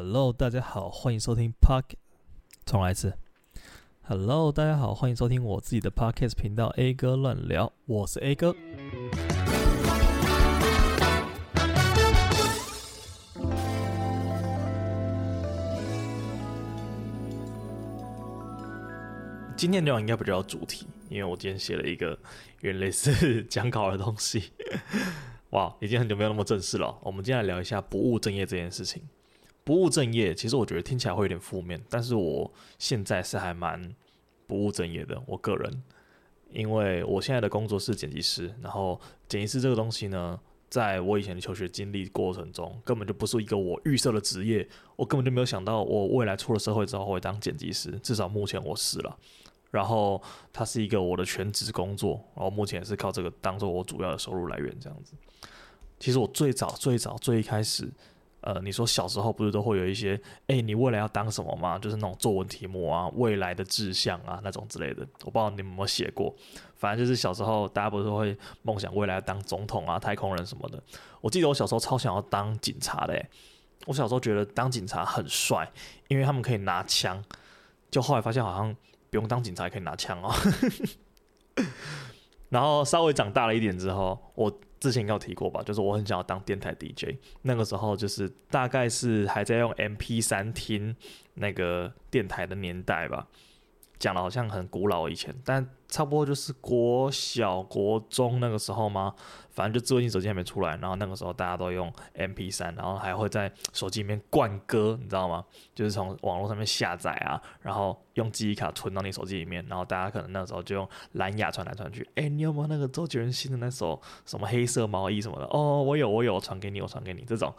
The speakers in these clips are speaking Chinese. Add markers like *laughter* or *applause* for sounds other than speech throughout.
Hello，大家好，欢迎收听 Podcast。重来一次。Hello，大家好，欢迎收听我自己的 Podcast 频道 A 哥乱聊，我是 A 哥。今天内容应该不叫主题，因为我今天写了一个原类似 *laughs* 讲稿的东西。*laughs* 哇，已经很久没有那么正式了。我们今天来聊一下不务正业这件事情。不务正业，其实我觉得听起来会有点负面，但是我现在是还蛮不务正业的。我个人，因为我现在的工作是剪辑师，然后剪辑师这个东西呢，在我以前的求学经历过程中，根本就不是一个我预设的职业，我根本就没有想到我未来出了社会之后会当剪辑师，至少目前我是了。然后它是一个我的全职工作，然后目前也是靠这个当做我主要的收入来源，这样子。其实我最早最早最一开始。呃，你说小时候不是都会有一些，哎、你未来要当什么吗？就是那种作文题目啊，未来的志向啊，那种之类的。我不知道你们有没有写过，反正就是小时候大家不是都会梦想未来要当总统啊、太空人什么的。我记得我小时候超想要当警察的，我小时候觉得当警察很帅，因为他们可以拿枪。就后来发现好像不用当警察也可以拿枪哦。*laughs* 然后稍微长大了一点之后，我。之前应该有提过吧，就是我很想要当电台 DJ。那个时候就是大概是还在用 MP3 听那个电台的年代吧，讲的好像很古老以前，但差不多就是国小、国中那个时候吗？反正就智慧型手机还没出来，然后那个时候大家都用 MP3，然后还会在手机里面灌歌，你知道吗？就是从网络上面下载啊，然后用记忆卡存到你手机里面，然后大家可能那时候就用蓝牙传来传去。哎，你有没有那个周杰伦新的那首什么黑色毛衣什么的？哦，我有，我有，传给你，我传给你。这种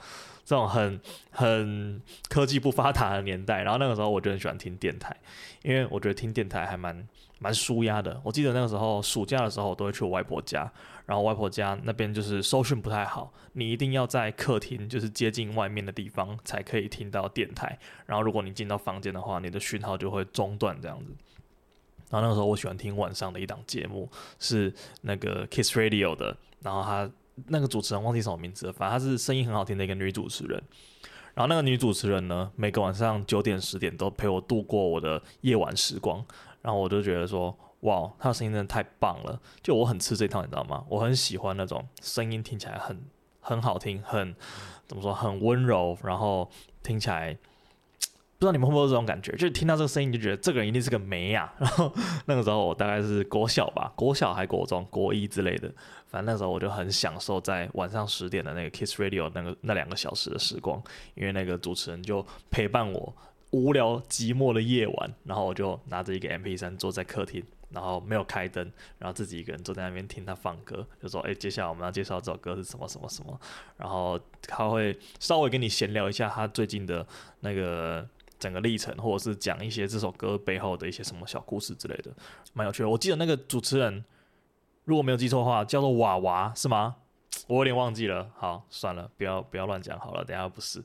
这种很很科技不发达的年代，然后那个时候我就很喜欢听电台，因为我觉得听电台还蛮。蛮舒压的。我记得那个时候暑假的时候，我都会去我外婆家，然后外婆家那边就是收讯不太好，你一定要在客厅，就是接近外面的地方才可以听到电台。然后如果你进到房间的话，你的讯号就会中断这样子。然后那个时候我喜欢听晚上的一档节目，是那个 Kiss Radio 的，然后他那个主持人忘记什么名字了，反正她是声音很好听的一个女主持人。然后那个女主持人呢，每个晚上九点十点都陪我度过我的夜晚时光。然后我就觉得说，哇，他的声音真的太棒了！就我很吃这套，你知道吗？我很喜欢那种声音听起来很很好听，很怎么说，很温柔，然后听起来不知道你们会不会有这种感觉，就听到这个声音就觉得这个人一定是个妹呀。*laughs* 然后那个时候我大概是国小吧，国小还国中、国一之类的，反正那时候我就很享受在晚上十点的那个 Kiss Radio 那个那两个小时的时光，因为那个主持人就陪伴我。无聊寂寞的夜晚，然后我就拿着一个 MP3 坐在客厅，然后没有开灯，然后自己一个人坐在那边听他放歌，就说：“哎，接下来我们要介绍这首歌是什么什么什么。”然后他会稍微跟你闲聊一下他最近的那个整个历程，或者是讲一些这首歌背后的一些什么小故事之类的，蛮有趣的。我记得那个主持人，如果没有记错的话，叫做娃娃是吗？我有点忘记了。好，算了，不要不要乱讲好了，等下不是。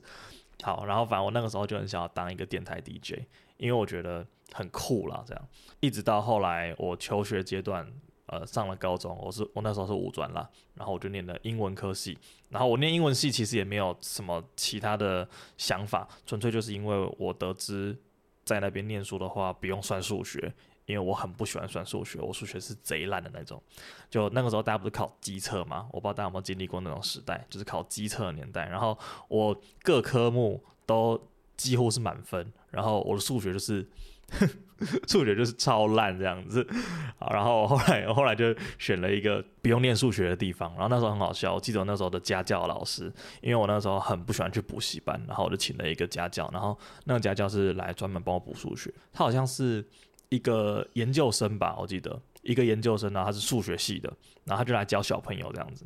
好，然后反正我那个时候就很想要当一个电台 DJ，因为我觉得很酷啦。这样，一直到后来我求学阶段，呃，上了高中，我是我那时候是五专啦，然后我就念了英文科系。然后我念英文系其实也没有什么其他的想法，纯粹就是因为我得知在那边念书的话不用算数学。因为我很不喜欢算数学，我数学是贼烂的那种。就那个时候，大家不是考机测吗？我不知道大家有没有经历过那种时代，就是考机测的年代。然后我各科目都几乎是满分，然后我的数学就是 *laughs* 数学就是超烂这样子。然后后来后来就选了一个不用念数学的地方。然后那时候很好笑，我记得我那时候的家教老师，因为我那时候很不喜欢去补习班，然后我就请了一个家教，然后那个家教是来专门帮我补数学，他好像是。一个研究生吧，我记得一个研究生呢，他是数学系的，然后他就来教小朋友这样子。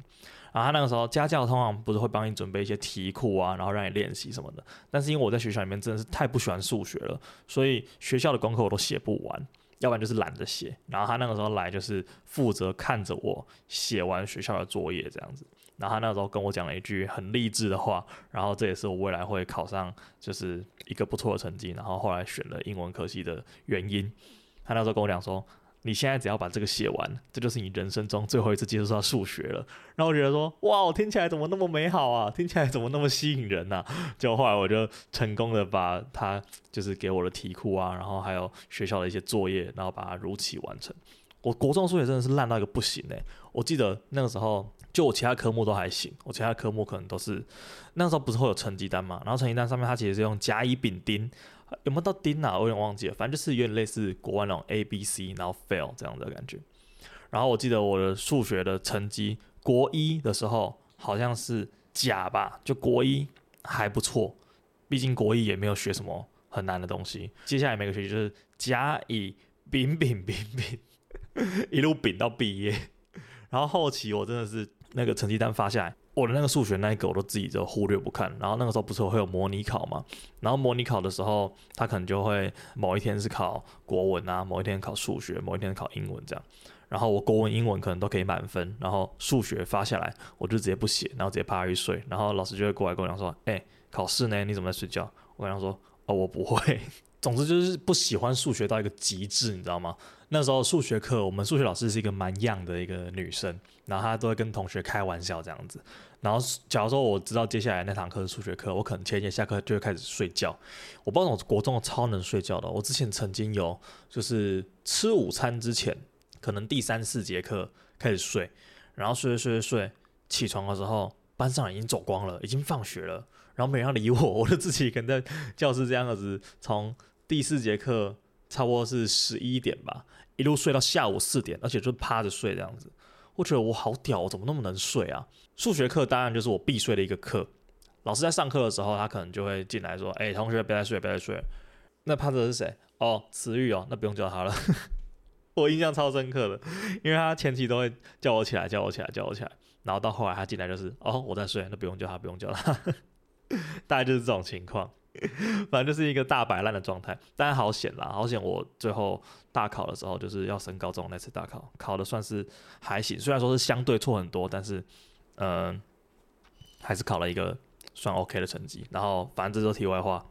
然后他那个时候家教通常不是会帮你准备一些题库啊，然后让你练习什么的。但是因为我在学校里面真的是太不喜欢数学了，所以学校的功课我都写不完，要不然就是懒得写。然后他那个时候来就是负责看着我写完学校的作业这样子。然后他那时候跟我讲了一句很励志的话，然后这也是我未来会考上就是一个不错的成绩，然后后来选了英文科系的原因。他那时候跟我讲说：“你现在只要把这个写完，这就是你人生中最后一次接触到数学了。然后我觉得说，哇，我听起来怎么那么美好啊？听起来怎么那么吸引人啊？结果后来我就成功的把他就是给我的题库啊，然后还有学校的一些作业，然后把它如期完成。我国中数学真的是烂到一个不行诶、我记得那个时候，就我其他科目都还行，我其他科目可能都是那时候不是会有成绩单嘛？然后成绩单上面它其实是用甲乙丙丁。有没有到丁啊？我有点忘记了，反正就是有点类似国外那种 A B C，然后 fail 这样的感觉。然后我记得我的数学的成绩，国一的时候好像是甲吧，就国一还不错，毕竟国一也没有学什么很难的东西。接下来每个学期就是甲乙丙丙丙丙，一路丙到毕业。然后后期我真的是那个成绩单发下来。我的那个数学那一个我都自己就忽略不看，然后那个时候不是会有模拟考嘛，然后模拟考的时候，他可能就会某一天是考国文啊，某一天考数学，某一天考英文这样，然后我国文、英文可能都可以满分，然后数学发下来我就直接不写，然后直接趴下去睡，然后老师就会过来跟我讲说，哎、考试呢？你怎么在睡觉？我跟他说，哦，我不会。*laughs* 总之就是不喜欢数学到一个极致，你知道吗？那时候数学课，我们数学老师是一个蛮样的一个女生，然后她都会跟同学开玩笑这样子。然后假如说我知道接下来那堂课是数学课，我可能前一天下课就会开始睡觉。我不知道我国中超能睡觉的，我之前曾经有就是吃午餐之前，可能第三四节课开始睡，然后睡睡睡睡，起床的时候班上已经走光了，已经放学了，然后没人理我，*laughs* 我就自己跟在教室这样子从。第四节课差不多是十一点吧，一路睡到下午四点，而且就趴着睡这样子。我觉得我好屌，我怎么那么能睡啊？数学课当然就是我必睡的一个课。老师在上课的时候，他可能就会进来说：“哎，同学，别再睡，别再睡。”那趴着是谁？哦，慈玉哦，那不用叫他了。*laughs* 我印象超深刻的，因为他前期都会叫我起来，叫我起来，叫我起来。然后到后来他进来就是：“哦，我在睡，那不用叫他，不用叫他。*laughs* ”大概就是这种情况。反正就是一个大摆烂的状态，但好险啦，好险！我最后大考的时候，就是要升高中那次大考，考的算是还行，虽然说是相对错很多，但是嗯、还是考了一个算 OK 的成绩。然后反正这都题外话，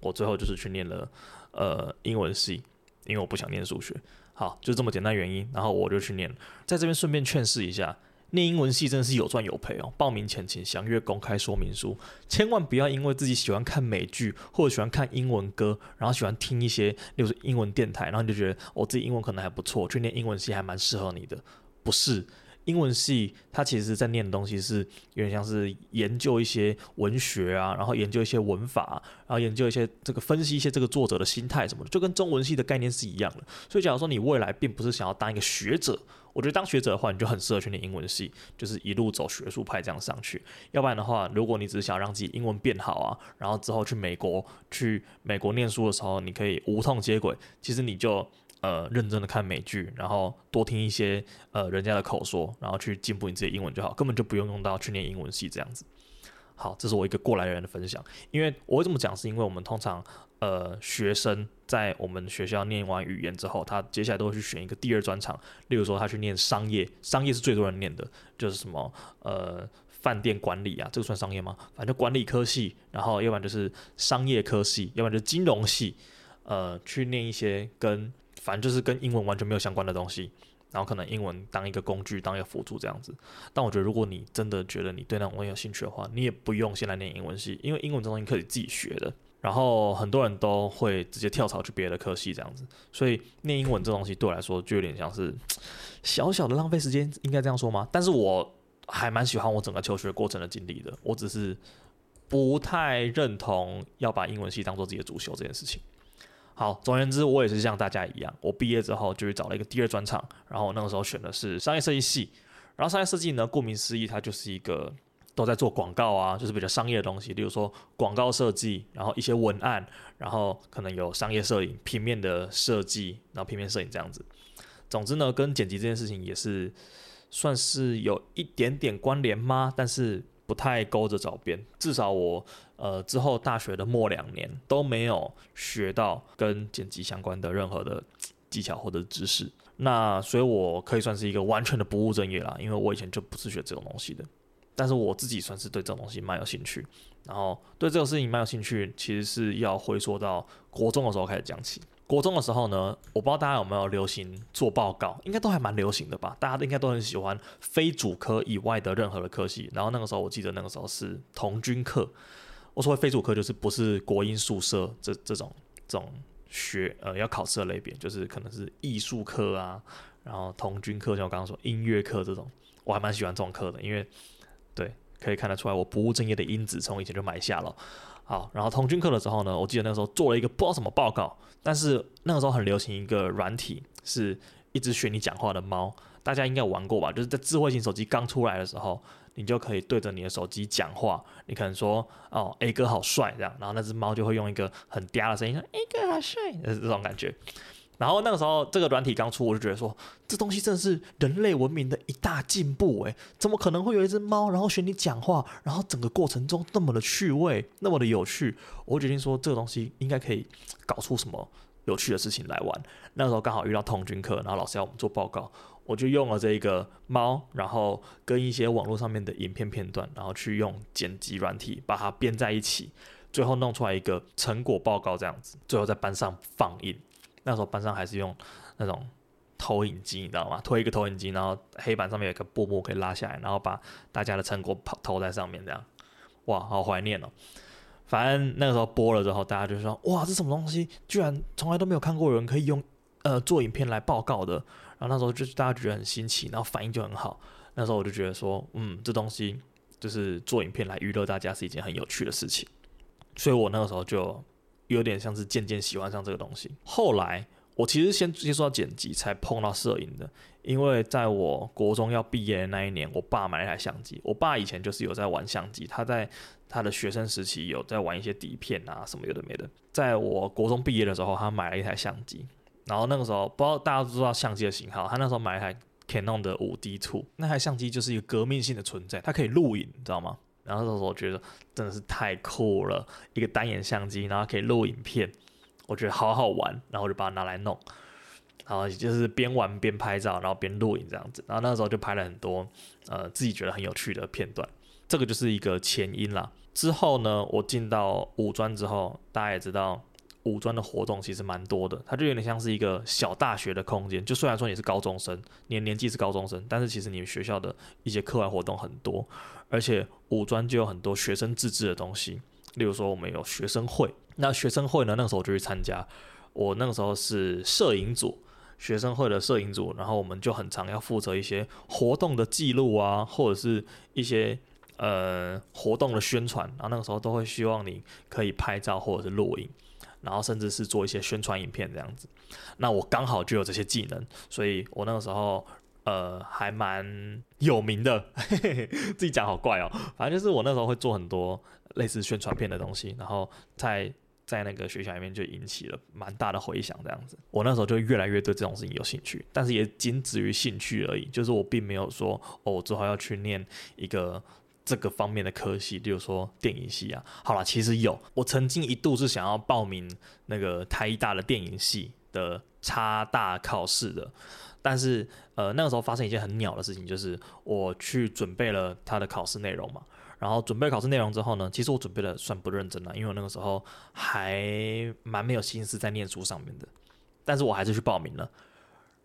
我最后就是去念了呃英文系，因为我不想念数学。好，就这么简单原因，然后我就去念，在这边顺便劝示一下。念英文系真的是有赚有赔哦！报名前请详阅公开说明书，千万不要因为自己喜欢看美剧或者喜欢看英文歌，然后喜欢听一些，例如英文电台，然后你就觉得我自己英文可能还不错，去念英文系还蛮适合你的，不是。英文系，它其实在念的东西是有点像是研究一些文学啊，然后研究一些文法，然后研究一些这个分析一些这个作者的心态什么的，就跟中文系的概念是一样的。所以，假如说你未来并不是想要当一个学者，我觉得当学者的话，你就很适合去念英文系，就是一路走学术派这样上去。要不然的话，如果你只是想让自己英文变好啊，然后之后去美国去美国念书的时候，你可以无痛接轨，其实你就。呃，认真的看美剧，然后多听一些呃人家的口说，然后去进步你自己英文就好，根本就不用用到去念英文系这样子。好，这是我一个过来人的分享。因为我会这么讲，是因为我们通常呃学生在我们学校念完语言之后，他接下来都会去选一个第二专长，例如说他去念商业，商业是最多人念的，就是什么呃饭店管理啊，这个算商业吗？反正管理科系，然后要不然就是商业科系，要不然就金融系，呃，去念一些跟反正就是跟英文完全没有相关的东西，然后可能英文当一个工具，当一个辅助这样子。但我觉得，如果你真的觉得你对那种东西有兴趣的话，你也不用先来念英文系，因为英文这东西可以自己学的。然后很多人都会直接跳槽去别的科系这样子，所以念英文这东西对我来说就有点像是小小的浪费时间，应该这样说吗？但是我还蛮喜欢我整个求学过程的经历的，我只是不太认同要把英文系当做自己的主修这件事情。好，总而言之，我也是像大家一样，我毕业之后就去找了一个第二专长，然后那个时候选的是商业设计系。然后商业设计呢，顾名思义，它就是一个都在做广告啊，就是比较商业的东西，例如说广告设计，然后一些文案，然后可能有商业摄影、平面的设计，然后平面摄影这样子。总之呢，跟剪辑这件事情也是算是有一点点关联吗？但是。不太勾着找边，至少我呃之后大学的末两年都没有学到跟剪辑相关的任何的技巧或者知识，那所以我可以算是一个完全的不务正业啦，因为我以前就不是学这种东西的，但是我自己算是对这种东西蛮有兴趣，然后对这种事情蛮有兴趣，其实是要回溯到国中的时候开始讲起，国中的时候呢，我不知道大家有没有流行做报告，应该都还蛮流行的吧？大家应该都很喜欢非主科以外的任何的科系。然后那个时候，我记得那个时候是童军课。我说非主科就是不是国英数社这这种这种学呃要考试的类别，就是可能是艺术课啊，然后童军课，像我刚刚说音乐课这种，我还蛮喜欢这种课的，因为对可以看得出来我不务正业的因子从以前就埋下了。好，然后通军课的时候呢，我记得那时候做了一个不知道什么报告，但是那个时候很流行一个软体，是一只学你讲话的猫，大家应该有玩过吧？就是在智慧型手机刚出来的时候，你就可以对着你的手机讲话，你可能说哦 A 哥好帅这样，然后那只猫就会用一个很嗲的声音说 A 哥好帅，就是这种感觉。然后那个时候，这个软体刚出，我就觉得说，这东西真的是人类文明的一大进步诶，怎么可能会有一只猫，然后学你讲话，然后整个过程中那么的趣味，那么的有趣？我决定说，这个东西应该可以搞出什么有趣的事情来玩。那个时候刚好遇到童军课，然后老师要我们做报告，我就用了这个猫，然后跟一些网络上面的影片片段，然后去用剪辑软体把它编在一起，最后弄出来一个成果报告这样子，最后在班上放映。那时候班上还是用那种投影机，你知道吗？推一个投影机，然后黑板上面有一个布幕可以拉下来，然后把大家的成果投在上面，这样，哇，好怀念哦。反正那个时候播了之后，大家就说：“哇，这什么东西？居然从来都没有看过人可以用呃做影片来报告的。”然后那时候就大家觉得很新奇，然后反应就很好。那时候我就觉得说：“嗯，这东西就是做影片来娱乐大家是一件很有趣的事情。”所以我那个时候就。有点像是渐渐喜欢上这个东西。后来我其实先接触到剪辑，才碰到摄影的。因为在我国中要毕业的那一年，我爸买了一台相机。我爸以前就是有在玩相机，他在他的学生时期有在玩一些底片啊什么有的没的。在我国中毕业的时候，他买了一台相机。然后那个时候不知道大家都知道相机的型号，他那时候买了一台 Canon 的五 D Two，那台相机就是一个革命性的存在，它可以录影，你知道吗？然后那时候我觉得真的是太酷了，一个单眼相机，然后可以录影片，我觉得好好玩，然后就把它拿来弄，然后就是边玩边拍照，然后边录影这样子，然后那时候就拍了很多呃自己觉得很有趣的片段，这个就是一个前因啦。之后呢，我进到五专之后，大家也知道。五专的活动其实蛮多的，它就有点像是一个小大学的空间。就虽然说你是高中生，你年纪是高中生，但是其实你们学校的一些课外活动很多，而且五专就有很多学生自治的东西。例如说，我们有学生会，那学生会呢，那个时候就去参加。我那个时候是摄影组，学生会的摄影组，然后我们就很常要负责一些活动的记录啊，或者是一些呃活动的宣传。然后那个时候都会希望你可以拍照或者是录影。然后甚至是做一些宣传影片这样子，那我刚好就有这些技能，所以我那个时候呃还蛮有名的，*laughs* 自己讲好怪哦，反正就是我那时候会做很多类似宣传片的东西，然后在在那个学校里面就引起了蛮大的回响这样子，我那时候就越来越对这种事情有兴趣，但是也仅止于兴趣而已，就是我并没有说哦，我之后要去念一个。这个方面的科系，比如说电影系啊，好了，其实有，我曾经一度是想要报名那个台大的电影系的插大考试的，但是呃那个时候发生一件很鸟的事情，就是我去准备了他的考试内容嘛，然后准备考试内容之后呢，其实我准备的算不认真了，因为我那个时候还蛮没有心思在念书上面的，但是我还是去报名了。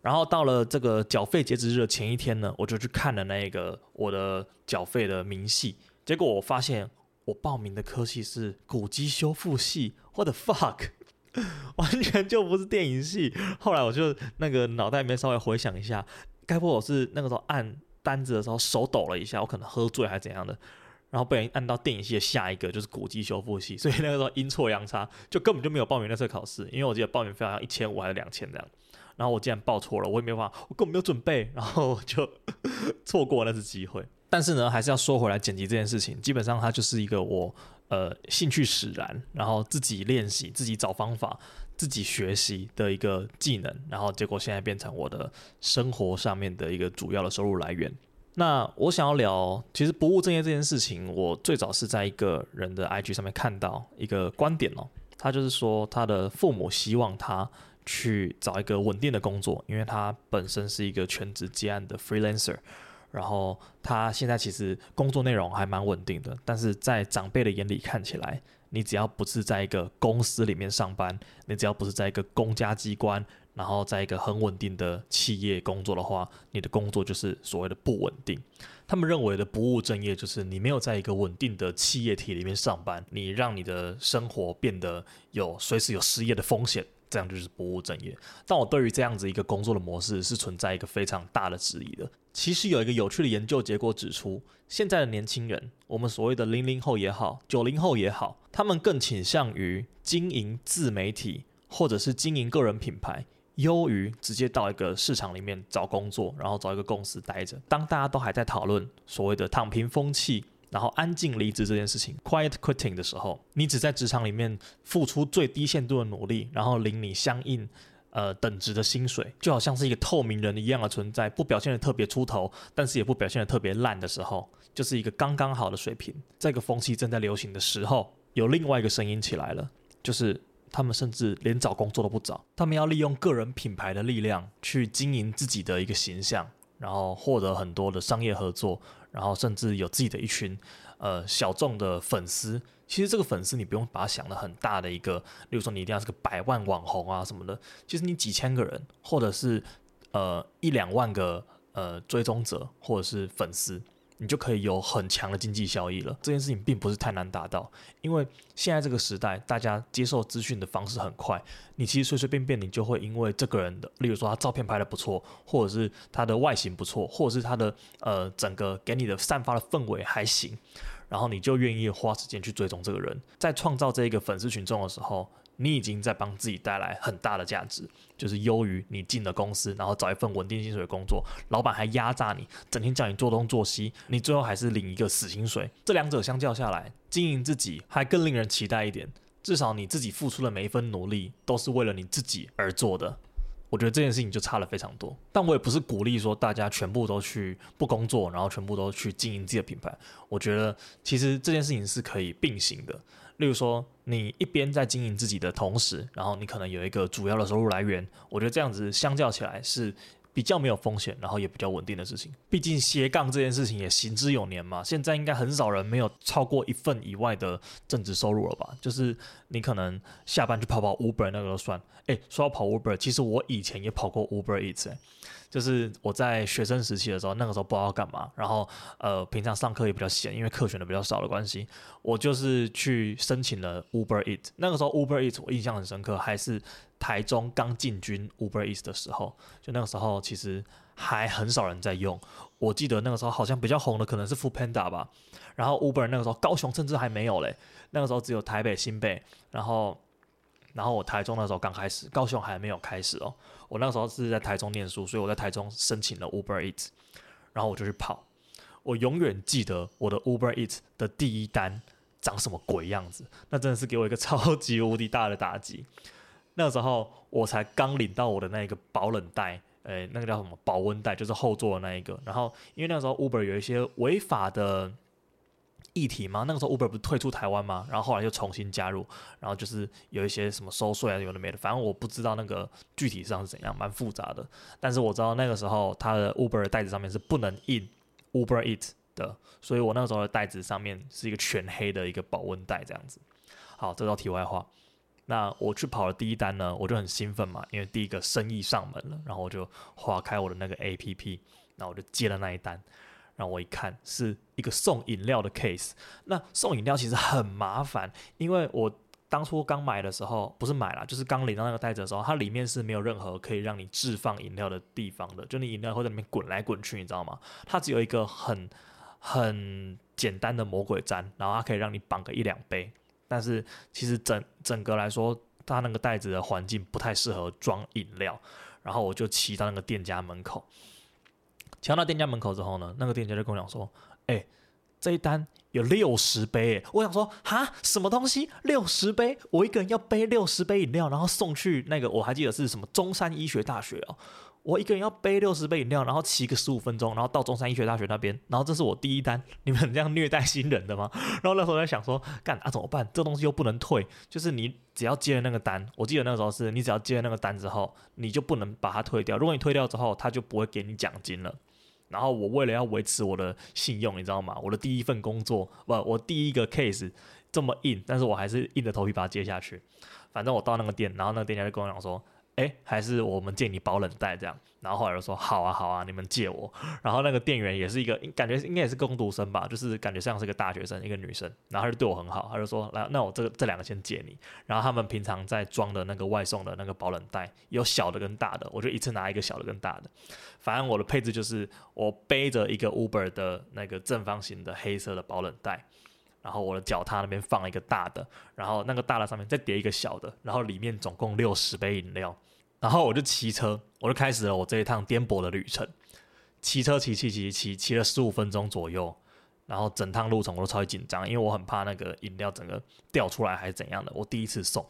然后到了这个缴费截止日的前一天呢，我就去看了那个我的缴费的明细，结果我发现我报名的科系是古籍修复系，what fuck，*laughs* 完全就不是电影系。后来我就那个脑袋里面稍微回想一下，该不会我是那个时候按单子的时候手抖了一下，我可能喝醉还是怎样的，然后被人按到电影系的下一个就是古籍修复系，所以那个时候阴错阳差，就根本就没有报名那次考试，因为我记得报名费好像一千五还是两千这样。然后我竟然报错了，我也没办法，我根本没有准备，然后就 *laughs* 错过那次机会。但是呢，还是要说回来，剪辑这件事情，基本上它就是一个我呃兴趣使然，然后自己练习、自己找方法、自己学习的一个技能，然后结果现在变成我的生活上面的一个主要的收入来源。那我想要聊，其实不务正业这件事情，我最早是在一个人的 IG 上面看到一个观点哦，他就是说他的父母希望他。去找一个稳定的工作，因为他本身是一个全职接案的 freelancer，然后他现在其实工作内容还蛮稳定的，但是在长辈的眼里看起来，你只要不是在一个公司里面上班，你只要不是在一个公家机关，然后在一个很稳定的企业工作的话，你的工作就是所谓的不稳定。他们认为的不务正业就是你没有在一个稳定的企业体里面上班，你让你的生活变得有随时有失业的风险。这样就是不务正业。但我对于这样子一个工作的模式是存在一个非常大的质疑的。其实有一个有趣的研究结果指出，现在的年轻人，我们所谓的零零后也好，九零后也好，他们更倾向于经营自媒体或者是经营个人品牌，优于直接到一个市场里面找工作，然后找一个公司待着。当大家都还在讨论所谓的躺平风气。然后安静离职这件事情，quiet quitting 的时候，你只在职场里面付出最低限度的努力，然后领你相应呃等值的薪水，就好像是一个透明人一样的存在，不表现得特别出头，但是也不表现得特别烂的时候，就是一个刚刚好的水平。这个风气正在流行的时候，有另外一个声音起来了，就是他们甚至连找工作都不找，他们要利用个人品牌的力量去经营自己的一个形象，然后获得很多的商业合作。然后甚至有自己的一群，呃，小众的粉丝。其实这个粉丝你不用把它想的很大的一个，例如说你一定要是个百万网红啊什么的。其实你几千个人，或者是呃一两万个呃追踪者或者是粉丝。你就可以有很强的经济效益了。这件事情并不是太难达到，因为现在这个时代，大家接受资讯的方式很快。你其实随随便便，你就会因为这个人的，例如说他照片拍得不错，或者是他的外形不错，或者是他的呃整个给你的散发的氛围还行，然后你就愿意花时间去追踪这个人，在创造这一个粉丝群众的时候。你已经在帮自己带来很大的价值，就是优于你进了公司，然后找一份稳定薪水的工作，老板还压榨你，整天叫你做东做西，你最后还是领一个死薪水。这两者相较下来，经营自己还更令人期待一点，至少你自己付出的每一分努力都是为了你自己而做的。我觉得这件事情就差了非常多。但我也不是鼓励说大家全部都去不工作，然后全部都去经营自己的品牌。我觉得其实这件事情是可以并行的。例如说，你一边在经营自己的同时，然后你可能有一个主要的收入来源，我觉得这样子相较起来是比较没有风险，然后也比较稳定的事情。毕竟斜杠这件事情也行之有年嘛，现在应该很少人没有超过一份以外的正职收入了吧？就是你可能下班去跑跑 Uber 那个都算。诶，说到跑 Uber，其实我以前也跑过 Uber Eats。就是我在学生时期的时候，那个时候不知道干嘛，然后呃，平常上课也比较闲，因为课选的比较少的关系，我就是去申请了 Uber Eat。那个时候 Uber Eat 我印象很深刻，还是台中刚进军 Uber Eat 的时候，就那个时候其实还很少人在用。我记得那个时候好像比较红的可能是 f o o Panda 吧，然后 Uber 那个时候高雄甚至还没有嘞，那个时候只有台北、新北，然后。然后我台中那时候刚开始，高雄还没有开始哦。我那时候是在台中念书，所以我在台中申请了 Uber Eats，然后我就去跑。我永远记得我的 Uber Eats 的第一单长什么鬼样子，那真的是给我一个超级无敌大的打击。那个时候我才刚领到我的那个保冷袋，诶，那个叫什么保温袋，就是后座的那一个。然后因为那个时候 Uber 有一些违法的。议题吗？那个时候 Uber 不是退出台湾吗？然后后来又重新加入，然后就是有一些什么收税啊，有的没的，反正我不知道那个具体上是怎样，蛮复杂的。但是我知道那个时候它的 Uber 的袋子上面是不能印 Uber Eat 的，所以我那个时候的袋子上面是一个全黑的一个保温袋这样子。好，这道题外话。那我去跑了第一单呢，我就很兴奋嘛，因为第一个生意上门了，然后我就划开我的那个 APP，然后我就接了那一单。然后我一看是一个送饮料的 case，那送饮料其实很麻烦，因为我当初刚买的时候不是买了，就是刚领到那个袋子的时候，它里面是没有任何可以让你置放饮料的地方的，就你饮料会在里面滚来滚去，你知道吗？它只有一个很很简单的魔鬼毡，然后它可以让你绑个一两杯，但是其实整整个来说，它那个袋子的环境不太适合装饮料，然后我就骑到那个店家门口。骑到店家门口之后呢，那个店家就跟我讲说：“哎、这一单有六十杯。”我想说：“哈，什么东西？六十杯？我一个人要背六十杯饮料，然后送去那个我还记得是什么中山医学大学哦。我一个人要背六十杯饮料，然后骑个十五分钟，然后到中山医学大学那边，然后这是我第一单。你们这样虐待新人的吗？”然后那时候在想说：“干啊，怎么办？这东西又不能退，就是你只要接了那个单，我记得那时候是你只要接了那个单之后，你就不能把它退掉。如果你退掉之后，他就不会给你奖金了。”然后我为了要维持我的信用，你知道吗？我的第一份工作，不，我第一个 case 这么硬，但是我还是硬着头皮把它接下去。反正我到那个店，然后那个店家就跟我讲说。哎，还是我们借你保冷袋这样，然后后来就说好啊好啊，你们借我。*laughs* 然后那个店员也是一个，感觉应该也是工读生吧，就是感觉像是个大学生，一个女生。然后他就对我很好，他就说来，那我这个这两个先借你。然后他们平常在装的那个外送的那个保冷袋，有小的跟大的，我就一次拿一个小的跟大的。反正我的配置就是我背着一个 Uber 的那个正方形的黑色的保冷袋。然后我的脚踏那边放一个大的，然后那个大的上面再叠一个小的，然后里面总共六十杯饮料。然后我就骑车，我就开始了我这一趟颠簸的旅程。骑车骑骑骑骑骑了十五分钟左右，然后整趟路程我都超级紧张，因为我很怕那个饮料整个掉出来还是怎样的。我第一次送。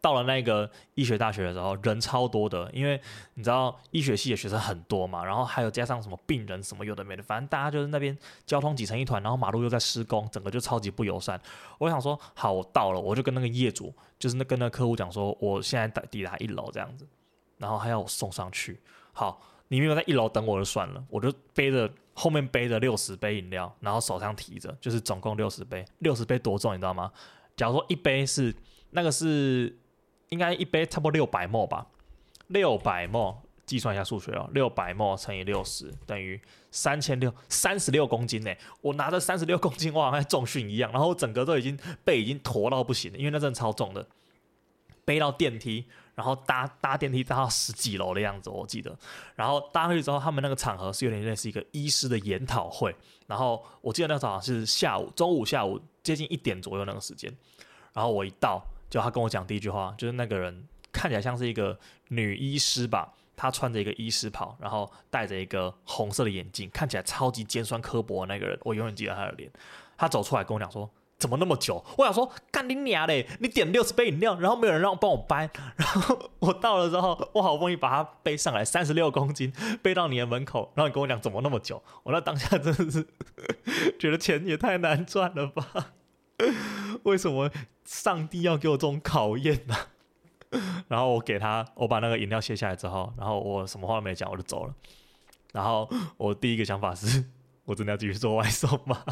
到了那个医学大学的时候，人超多的，因为你知道医学系的学生很多嘛，然后还有加上什么病人什么有的没的，反正大家就是那边交通挤成一团，然后马路又在施工，整个就超级不友善。我想说，好，我到了，我就跟那个业主，就是那跟那个客户讲说，我现在抵达一楼这样子，然后还要我送上去。好，你没有在一楼等我就算了，我就背着后面背着六十杯饮料，然后手上提着，就是总共六十杯，六十杯多重你知道吗？假如说一杯是那个是。应该一杯差不多六百 ml 吧，六百 ml，计算一下数学哦，六百 ml 乘以六十等于三千六，三十六公斤呢。我拿着三十六公斤，我好像重训一样，然后整个都已经背已经驼到不行了，因为那真的超重的。背到电梯，然后搭搭电梯搭到十几楼的样子，我记得。然后搭上去之后，他们那个场合是有点类似一个医师的研讨会。然后我记得那时候是下午，中午下午接近一点左右那个时间。然后我一到。就他跟我讲第一句话，就是那个人看起来像是一个女医师吧，她穿着一个医师袍，然后戴着一个红色的眼镜，看起来超级尖酸刻薄的那个人，我永远记得他的脸。他走出来跟我讲说：“怎么那么久？”我想说：“干你娘嘞！你点六十杯饮料，然后没有人让我帮我搬，然后我到了之后，我好不容易把它背上来，三十六公斤背到你的门口，然后你跟我讲怎么那么久？我那当下真的是觉得钱也太难赚了吧。*laughs* ”为什么上帝要给我这种考验呢？*laughs* 然后我给他，我把那个饮料卸下来之后，然后我什么话都没讲，我就走了。然后我第一个想法是，我真的要继续做外送吗？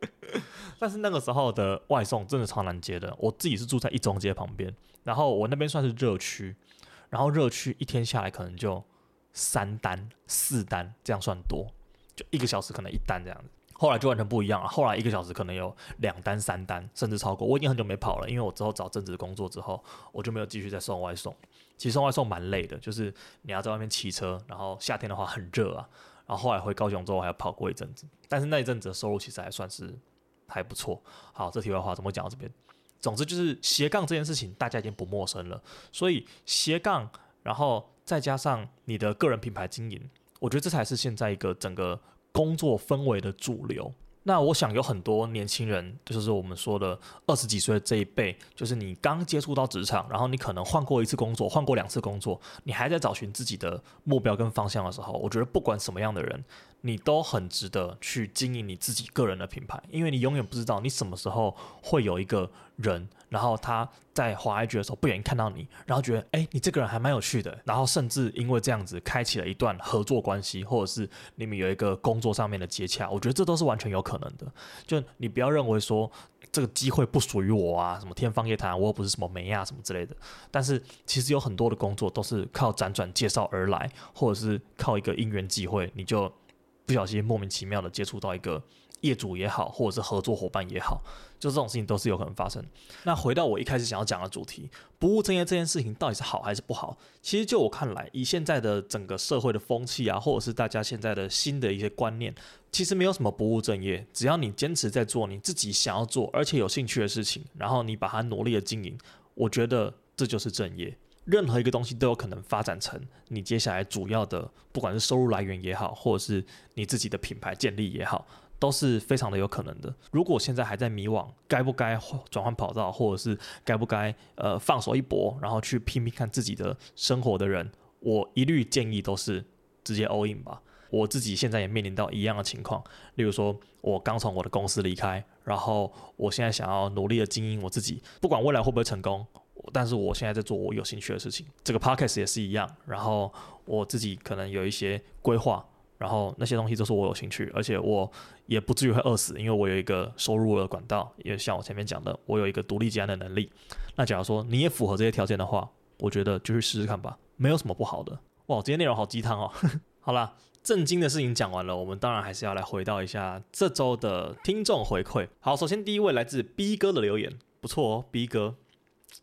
*laughs* 但是那个时候的外送真的超难接的。我自己是住在一中街旁边，然后我那边算是热区，然后热区一天下来可能就三单、四单这样算多，就一个小时可能一单这样子。后来就完全不一样了。后来一个小时可能有两单、三单，甚至超过。我已经很久没跑了，因为我之后找正职工作之后，我就没有继续再送外送。其实送外送蛮累的，就是你要在外面骑车，然后夏天的话很热啊。然后后来回高雄之后，还要跑过一阵子，但是那一阵子的收入其实还算是还不错。好，这题外话怎么讲到这边？总之就是斜杠这件事情，大家已经不陌生了。所以斜杠，然后再加上你的个人品牌经营，我觉得这才是现在一个整个。工作氛围的主流，那我想有很多年轻人，就是我们说的二十几岁这一辈，就是你刚接触到职场，然后你可能换过一次工作，换过两次工作，你还在找寻自己的目标跟方向的时候，我觉得不管什么样的人，你都很值得去经营你自己个人的品牌，因为你永远不知道你什么时候会有一个人，然后他在华尔街的时候不愿意看到你，然后觉得哎、你这个人还蛮有趣的，然后甚至因为这样子开启了一段合作关系，或者是你们有一个工作上面的接洽，我觉得这都是完全有可能的。就你不要认为说这个机会不属于我啊，什么天方夜谭，我又不是什么媒啊什么之类的。但是其实有很多的工作都是靠辗转介绍而来，或者是靠一个因缘际会，你就。不小心莫名其妙的接触到一个业主也好，或者是合作伙伴也好，就这种事情都是有可能发生。那回到我一开始想要讲的主题，不务正业这件事情到底是好还是不好？其实就我看来，以现在的整个社会的风气啊，或者是大家现在的新的一些观念，其实没有什么不务正业，只要你坚持在做你自己想要做而且有兴趣的事情，然后你把它努力的经营，我觉得这就是正业。任何一个东西都有可能发展成你接下来主要的，不管是收入来源也好，或者是你自己的品牌建立也好，都是非常的有可能的。如果现在还在迷惘，该不该转换跑道，或者是该不该呃放手一搏，然后去拼拼看自己的生活的人，我一律建议都是直接 all in 吧。我自己现在也面临到一样的情况，例如说我刚从我的公司离开，然后我现在想要努力的经营我自己，不管未来会不会成功。但是我现在在做我有兴趣的事情，这个 podcast 也是一样。然后我自己可能有一些规划，然后那些东西都是我有兴趣，而且我也不至于会饿死，因为我有一个收入的管道，也像我前面讲的，我有一个独立接案的能力。那假如说你也符合这些条件的话，我觉得就去试试看吧，没有什么不好的。哇，今天内容好鸡汤哦。*laughs* 好啦，震惊的事情讲完了，我们当然还是要来回到一下这周的听众回馈。好，首先第一位来自 B 哥的留言，不错哦，B 哥，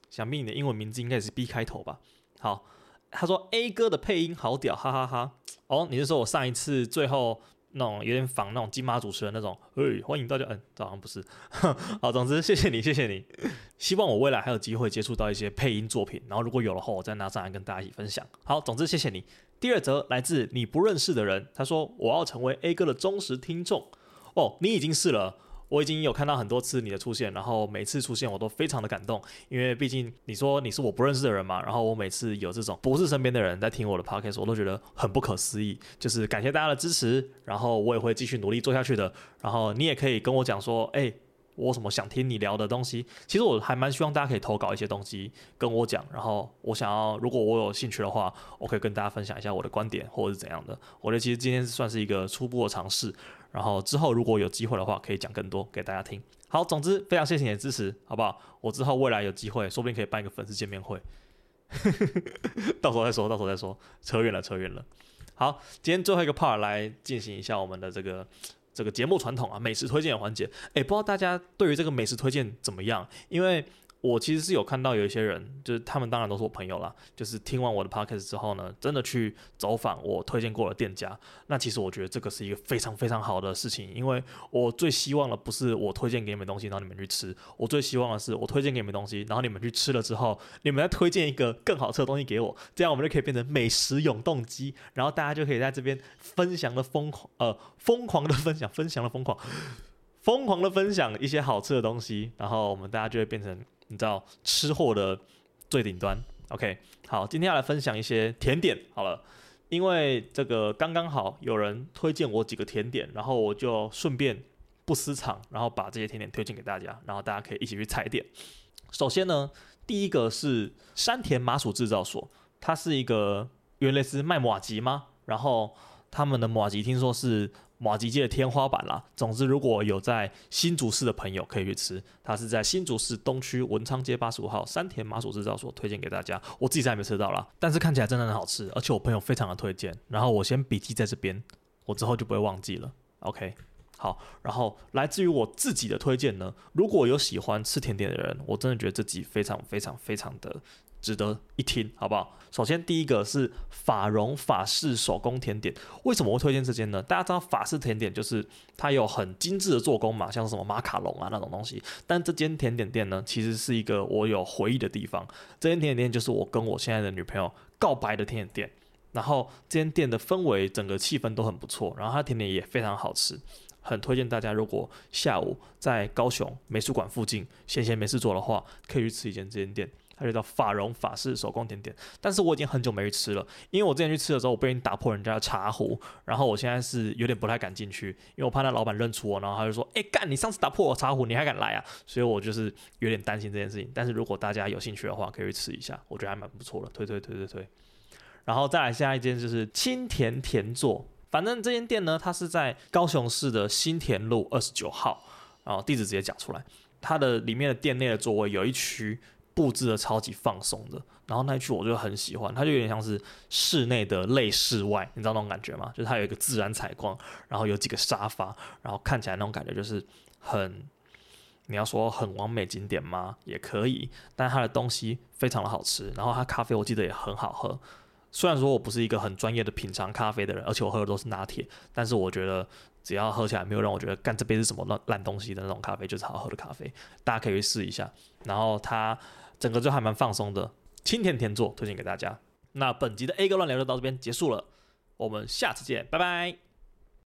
想必你的英文名字应该也是 B 开头吧？好。他说：“A 哥的配音好屌，哈哈哈，哦，你是说我上一次最后那种有点仿那种金马主持人那种？哎，欢迎大家，嗯，这好像不是。*laughs* 好，总之谢谢你，谢谢你。希望我未来还有机会接触到一些配音作品，然后如果有的话，我再拿上来跟大家一起分享。好，总之谢谢你。第二则来自你不认识的人，他说我要成为 A 哥的忠实听众。哦，你已经是了。”我已经有看到很多次你的出现，然后每次出现我都非常的感动，因为毕竟你说你是我不认识的人嘛，然后我每次有这种不是身边的人在听我的 podcast，我都觉得很不可思议。就是感谢大家的支持，然后我也会继续努力做下去的。然后你也可以跟我讲说，哎，我什么想听你聊的东西？其实我还蛮希望大家可以投稿一些东西跟我讲，然后我想要如果我有兴趣的话，我可以跟大家分享一下我的观点或者是怎样的。我觉得其实今天算是一个初步的尝试。然后之后如果有机会的话，可以讲更多给大家听。好，总之非常谢谢你的支持，好不好？我之后未来有机会，说不定可以办一个粉丝见面会，*laughs* 到时候再说，到时候再说。扯远了，扯远了。好，今天最后一个 part 来进行一下我们的这个这个节目传统啊，美食推荐环节。诶，不知道大家对于这个美食推荐怎么样？因为我其实是有看到有一些人，就是他们当然都是我朋友啦，就是听完我的 podcast 之后呢，真的去走访我推荐过的店家。那其实我觉得这个是一个非常非常好的事情，因为我最希望的不是我推荐给你们东西，然后你们去吃，我最希望的是我推荐给你们东西，然后你们去吃了之后，你们再推荐一个更好吃的东西给我，这样我们就可以变成美食永动机，然后大家就可以在这边分享的疯狂，呃，疯狂的分享，分享的疯狂，疯狂的分享一些好吃的东西，然后我们大家就会变成。你知道吃货的最顶端，OK，好，今天要来分享一些甜点，好了，因为这个刚刚好有人推荐我几个甜点，然后我就顺便不私藏，然后把这些甜点推荐给大家，然后大家可以一起去踩点。首先呢，第一个是山田麻薯制造所，它是一个原来是卖麻糬吗？然后他们的马吉听说是。马吉界的天花板啦。总之，如果有在新竹市的朋友可以去吃，它是在新竹市东区文昌街八十五号山田麻薯制造所推荐给大家。我自己再也没吃到啦，但是看起来真的很好吃，而且我朋友非常的推荐。然后我先笔记在这边，我之后就不会忘记了。OK，好。然后来自于我自己的推荐呢，如果有喜欢吃甜点的人，我真的觉得这集非常非常非常的。值得一听，好不好？首先，第一个是法荣法式手工甜点。为什么会推荐这间呢？大家知道法式甜点就是它有很精致的做工嘛，像什么马卡龙啊那种东西。但这间甜点店呢，其实是一个我有回忆的地方。这间甜点店就是我跟我现在的女朋友告白的甜点店。然后这间店的氛围、整个气氛都很不错，然后它甜点也非常好吃，很推荐大家。如果下午在高雄美术馆附近闲闲没事做的话，可以去吃一间这间店。它就叫法荣法式手工甜点，但是我已经很久没去吃了，因为我之前去吃的时候，我不小心打破人家的茶壶，然后我现在是有点不太敢进去，因为我怕那老板认出我，然后他就说：“哎干，你上次打破我茶壶，你还敢来啊？”所以我就是有点担心这件事情。但是如果大家有兴趣的话，可以去吃一下，我觉得还蛮不错的，推推推推推。然后再来下一间就是清田甜作，反正这间店呢，它是在高雄市的新田路二十九号，然后地址直接讲出来，它的里面的店内的座位有一区。布置的超级放松的，然后那一区我就很喜欢，它就有点像是室内的类室外，你知道那种感觉吗？就是它有一个自然采光，然后有几个沙发，然后看起来那种感觉就是很，你要说很完美景点吗？也可以，但它的东西非常的好吃，然后它咖啡我记得也很好喝。虽然说我不是一个很专业的品尝咖啡的人，而且我喝的都是拿铁，但是我觉得只要喝起来没有让我觉得干这杯是什么烂烂东西的那种咖啡，就是好喝的咖啡，大家可以去试一下。然后它。整个就还蛮放松的，清甜甜作推荐给大家。那本集的 A 哥乱聊就到这边结束了，我们下次见，拜拜。